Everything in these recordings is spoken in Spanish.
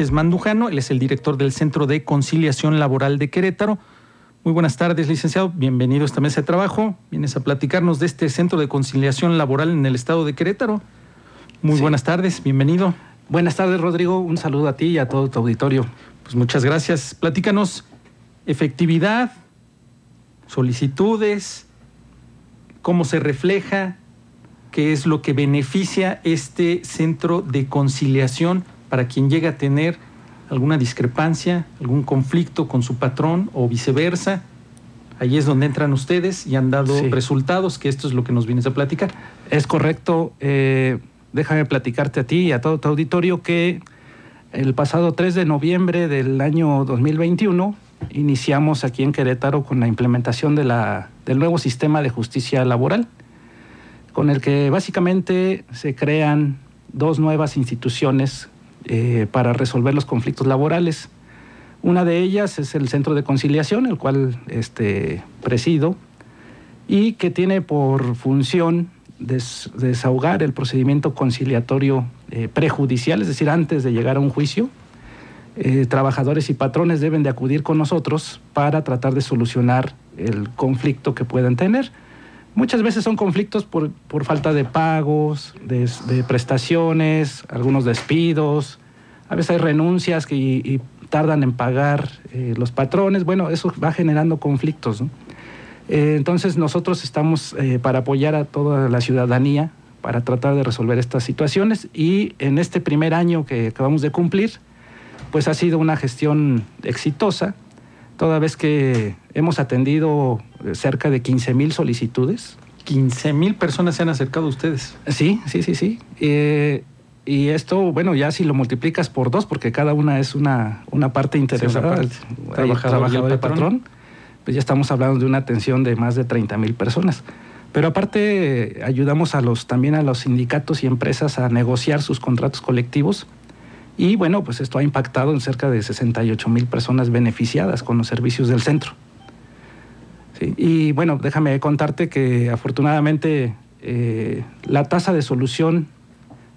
Es Mandujano, él es el director del Centro de Conciliación Laboral de Querétaro. Muy buenas tardes, licenciado. Bienvenido a esta mesa de trabajo. Vienes a platicarnos de este Centro de Conciliación Laboral en el estado de Querétaro. Muy buenas tardes, bienvenido. Buenas tardes, Rodrigo. Un saludo a ti y a todo tu auditorio. Pues muchas gracias. Platícanos efectividad, solicitudes, cómo se refleja, qué es lo que beneficia este centro de conciliación para quien llega a tener alguna discrepancia, algún conflicto con su patrón o viceversa. Ahí es donde entran ustedes y han dado resultados, que esto es lo que nos vienes a platicar. Es correcto. Eh, déjame platicarte a ti y a todo tu auditorio que el pasado 3 de noviembre del año 2021 iniciamos aquí en Querétaro con la implementación de la, del nuevo sistema de justicia laboral, con el que básicamente se crean dos nuevas instituciones eh, para resolver los conflictos laborales. Una de ellas es el Centro de Conciliación, el cual este, presido, y que tiene por función desahogar el procedimiento conciliatorio eh, prejudicial, es decir, antes de llegar a un juicio. Eh, trabajadores y patrones deben de acudir con nosotros para tratar de solucionar el conflicto que puedan tener. Muchas veces son conflictos por, falta de pagos, de, prestaciones, algunos despidos, a veces hay renuncias que, tardan en pagar eh, los patrones. Bueno, eso va generando conflictos. Eh, entonces nosotros estamos eh, para apoyar a toda la ciudadanía para tratar de resolver estas situaciones y en este primer año que acabamos de cumplir, pues ha sido una gestión exitosa toda vez que hemos atendido cerca de 15 mil solicitudes. 15 mil personas se han acercado a ustedes. Sí, sí, sí, sí. Eh, y esto, bueno, ya si lo multiplicas por dos, porque cada una es una, una parte interesada, trabajador, y patrón. pues ya estamos hablando de una atención de más de 30 mil personas. Pero aparte ayudamos a los, también a los sindicatos y empresas a negociar sus contratos colectivos y bueno, pues esto ha impactado en cerca de 68 mil personas beneficiadas con los servicios del centro. Y bueno, déjame contarte que afortunadamente eh, la tasa de solución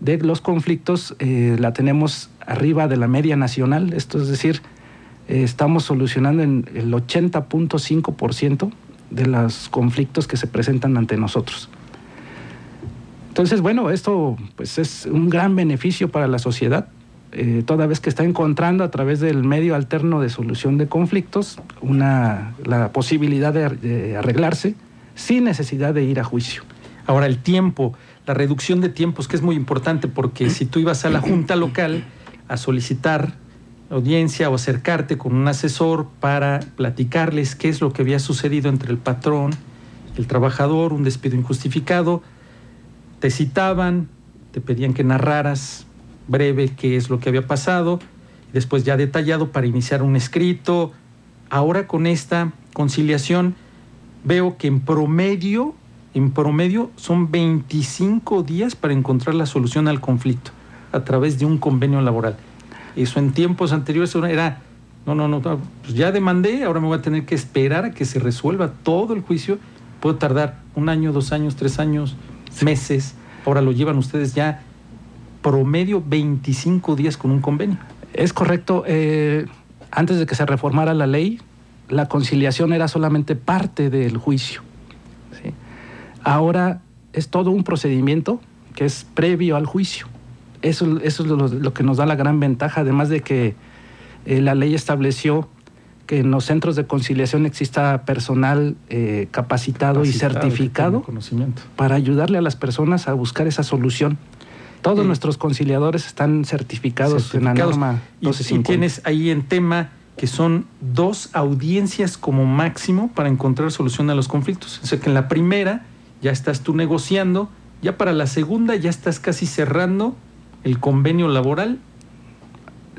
de los conflictos eh, la tenemos arriba de la media nacional, esto es decir, eh, estamos solucionando en el 80.5% de los conflictos que se presentan ante nosotros. Entonces, bueno, esto pues es un gran beneficio para la sociedad eh, toda vez que está encontrando a través del medio alterno de solución de conflictos una, la posibilidad de, arreglarse sin necesidad de ir a juicio. Ahora, el tiempo, la reducción de tiempos, que es muy importante, porque si tú ibas a la junta local a solicitar audiencia o acercarte con un asesor para platicarles qué es lo que había sucedido entre el patrón, el trabajador, un despido injustificado, te citaban, te pedían que narraras breve qué es lo que había pasado, después ya detallado para iniciar un escrito. Ahora con esta conciliación veo que en promedio, en promedio son 25 días para encontrar la solución al conflicto a través de un convenio laboral. Eso en tiempos anteriores era, no, no, no, pues ya demandé, ahora me voy a tener que esperar a que se resuelva todo el juicio. Puedo tardar un año, dos años, tres años, meses. Ahora lo llevan ustedes ya promedio 25 días con un convenio. Es correcto. Eh, antes de que se reformara la ley, la conciliación era solamente parte del juicio. Ahora es todo un procedimiento que es previo al juicio. Eso, eso es lo, que nos da la gran ventaja, además de que eh, la ley estableció que en los centros de conciliación exista personal eh, capacitado, y certificado para ayudarle a las personas a buscar esa solución. Todos nuestros conciliadores están certificados, en la norma Y, y tienes ahí en tema que son dos audiencias como máximo para encontrar solución a los conflictos. O sea que en la primera ya estás tú negociando, ya para la segunda ya estás casi cerrando el convenio laboral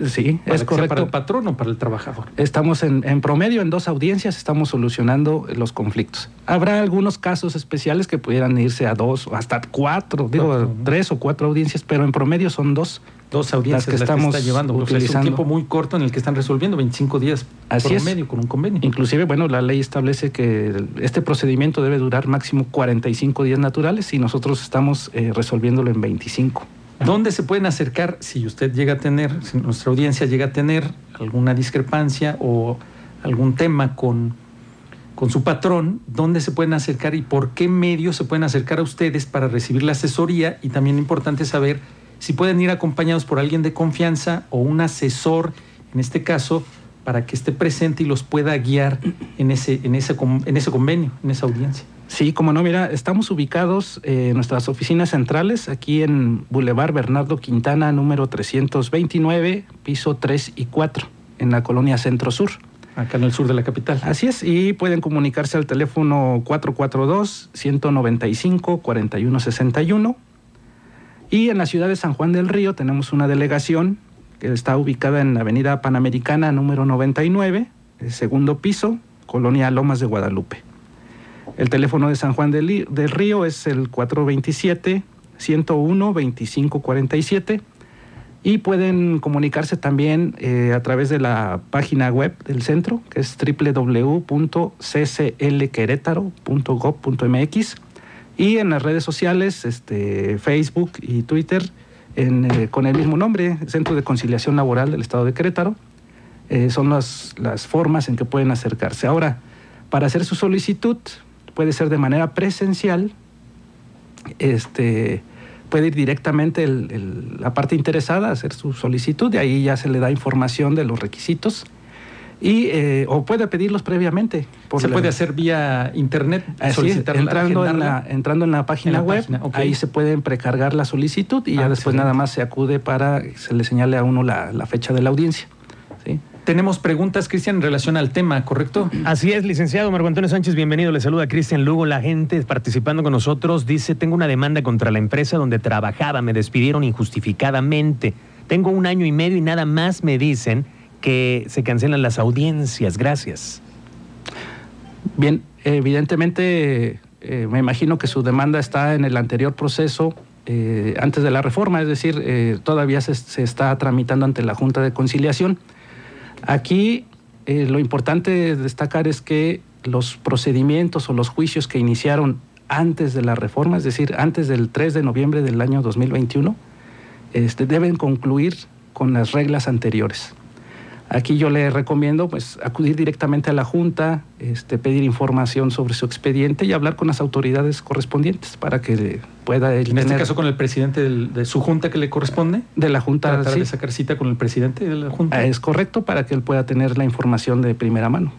Sí, es correcto. ¿Para el patrón o para el trabajador? Estamos en, promedio en dos audiencias, estamos solucionando los conflictos. Habrá algunos casos especiales que pudieran irse a dos o hasta cuatro, digo, tres o cuatro audiencias, pero en promedio son dos. Dos audiencias que estamos está llevando. Utilizando. es un tiempo muy corto en el que están resolviendo, 25 días Así promedio con un convenio. Inclusive, bueno, la ley establece que este procedimiento debe durar máximo 45 días naturales y nosotros estamos eh, resolviéndolo en 25. ¿Dónde se pueden acercar si usted llega a tener, si nuestra audiencia llega a tener alguna discrepancia o algún tema con, con su patrón? ¿Dónde se pueden acercar y por qué medios se pueden acercar a ustedes para recibir la asesoría? Y también importante saber si pueden ir acompañados por alguien de confianza o un asesor, en este caso, para que esté presente y los pueda guiar en ese, en ese, en ese convenio, en esa audiencia. Sí, como no, mira, estamos ubicados en nuestras oficinas centrales aquí en Boulevard Bernardo Quintana, número 329, piso 3 y 4, en la colonia Centro Sur. Acá en el sur de la capital. Así es, y pueden comunicarse al teléfono 442-195-4161. Y en la ciudad de San Juan del Río tenemos una delegación que está ubicada en la avenida Panamericana número 99, el segundo piso, colonia Lomas de Guadalupe. El teléfono de San Juan del, Río es el 427-101-2547 y pueden comunicarse también eh, a través de la página web del centro, que es www.cclquerétaro.gov.mx y en las redes sociales, este, Facebook y Twitter, eh, con el mismo nombre, Centro de Conciliación Laboral del Estado de Querétaro. Eh, son las, las formas en que pueden acercarse. Ahora, para hacer su solicitud, puede ser de manera presencial, este, puede ir directamente la parte interesada a hacer su solicitud, de ahí ya se le da información de los requisitos. Y, eh, o puede pedirlos previamente. se puede hacer vía internet, entrando, en la, entrando en la página web, ahí se pueden precargar la solicitud y ya ah, después nada más se acude para que se le señale a uno la fecha de la audiencia. Tenemos preguntas, Cristian, en relación al tema, ¿correcto? Así es, licenciado Marco Antonio Sánchez, bienvenido. Le saluda Cristian Lugo. La gente participando con nosotros dice, tengo una demanda contra la empresa donde trabajaba, me despidieron injustificadamente. Tengo un año y medio y nada más me dicen que se cancelan las audiencias. Gracias. Bien, evidentemente eh, me imagino que su demanda está en el anterior proceso eh, antes de la reforma, es decir, eh, todavía se, está tramitando ante la Junta de Conciliación. Aquí eh, lo importante destacar es que los procedimientos o los juicios que iniciaron antes de la reforma, es decir, antes del 3 de noviembre del año 2021, este, deben concluir con las reglas anteriores. Aquí yo le recomiendo pues, acudir directamente a la Junta, este, pedir información sobre su expediente y hablar con las autoridades correspondientes para que pueda... En este caso con el presidente de su Junta que le corresponde. De la Junta, Tratar sí. de sacar cita con el presidente de la Junta. Es correcto para que él pueda tener la información de primera mano.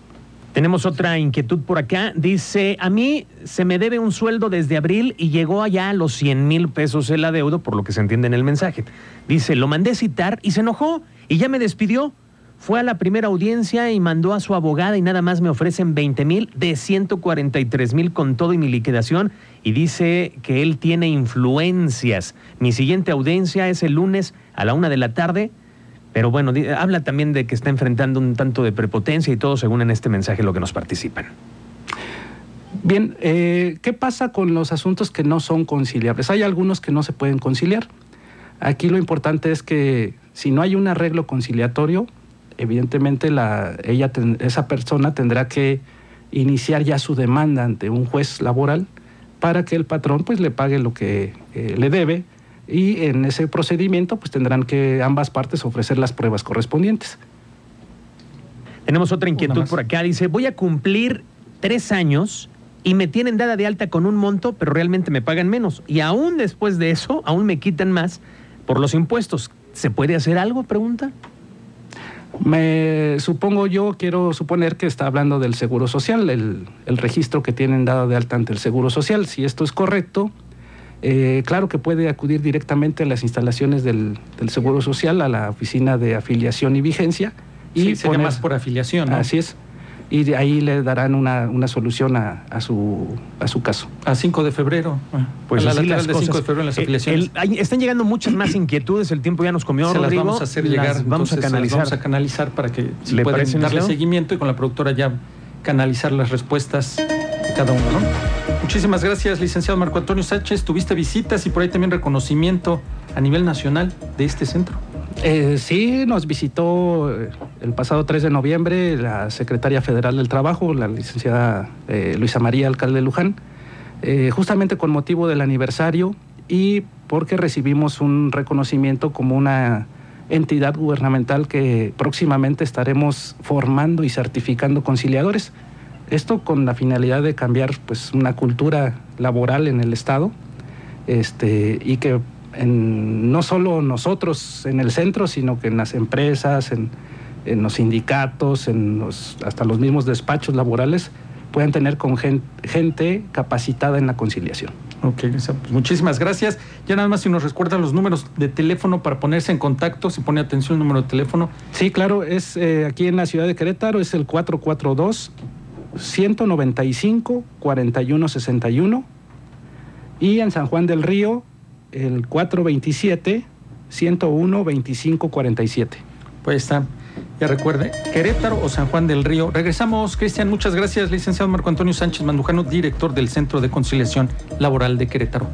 Tenemos otra inquietud por acá. Dice, a mí se me debe un sueldo desde abril y llegó allá a los 100 mil pesos el adeudo, por lo que se entiende en el mensaje. Dice, lo mandé citar y se enojó y ya me despidió. Fue a la primera audiencia y mandó a su abogada y nada más me ofrecen 20 mil de 143 mil con todo y mi liquidación y dice que él tiene influencias. Mi siguiente audiencia es el lunes a la una de la tarde, pero bueno, habla también de que está enfrentando un tanto de prepotencia y todo según en este mensaje lo que nos participan. Bien, eh, ¿qué pasa con los asuntos que no son conciliables? Hay algunos que no se pueden conciliar. Aquí lo importante es que si no hay un arreglo conciliatorio, evidentemente la, ella esa persona tendrá que iniciar ya su demanda ante un juez laboral para que el patrón pues le pague lo que eh, le debe y en ese procedimiento pues tendrán que ambas partes ofrecer las pruebas correspondientes. Tenemos otra inquietud por acá. Dice, voy a cumplir tres años y me tienen dada de alta con un monto, pero realmente me pagan menos. Y aún después de eso, aún me quitan más por los impuestos. ¿Se puede hacer algo? Pregunta. Me supongo yo, quiero suponer que está hablando del Seguro Social, el, registro que tienen dado de alta ante el Seguro Social. Si esto es correcto, eh, claro que puede acudir directamente a las instalaciones del, Seguro Social, a la oficina de afiliación y vigencia. Y sí, más por afiliación. Así es y de ahí le darán una, una solución a, a, su, a su caso. A 5 de febrero. Pues a la las de 5 de febrero en las eh, afiliaciones. están llegando muchas más inquietudes, el tiempo ya nos comió, se las vamos a hacer llegar, vamos a canalizar. vamos a canalizar para que se puedan darle seguimiento y con la productora ya canalizar las respuestas de cada uno, ¿no? Muchísimas gracias, licenciado Marco Antonio Sánchez. Tuviste visitas y por ahí también reconocimiento a nivel nacional de este centro. Eh, sí, nos visitó eh, el pasado 3 de noviembre la secretaria federal del Trabajo, la licenciada eh, Luisa María Alcalde Luján, justamente con motivo del aniversario y porque recibimos un reconocimiento como una entidad gubernamental que próximamente estaremos formando y certificando conciliadores. Esto con la finalidad de cambiar pues, una cultura laboral en el Estado este, y que no solo nosotros en el centro, sino que en las empresas, en, los sindicatos, en hasta los mismos despachos laborales, puedan tener con gente, capacitada en la conciliación. Ok, pues muchísimas gracias. Ya nada más si nos recuerdan los números de teléfono para ponerse en contacto, si pone atención el número de teléfono. Sí, claro, es eh, aquí en la ciudad de Querétaro, es el 442 195 4161 y en San Juan del Río el 427 101 2547. Pues está. Ya recuerde, Querétaro o San Juan del Río. Regresamos, Cristian. Muchas gracias, licenciado Marco Antonio Sánchez Mandujano, director del Centro de Conciliación Laboral de Querétaro.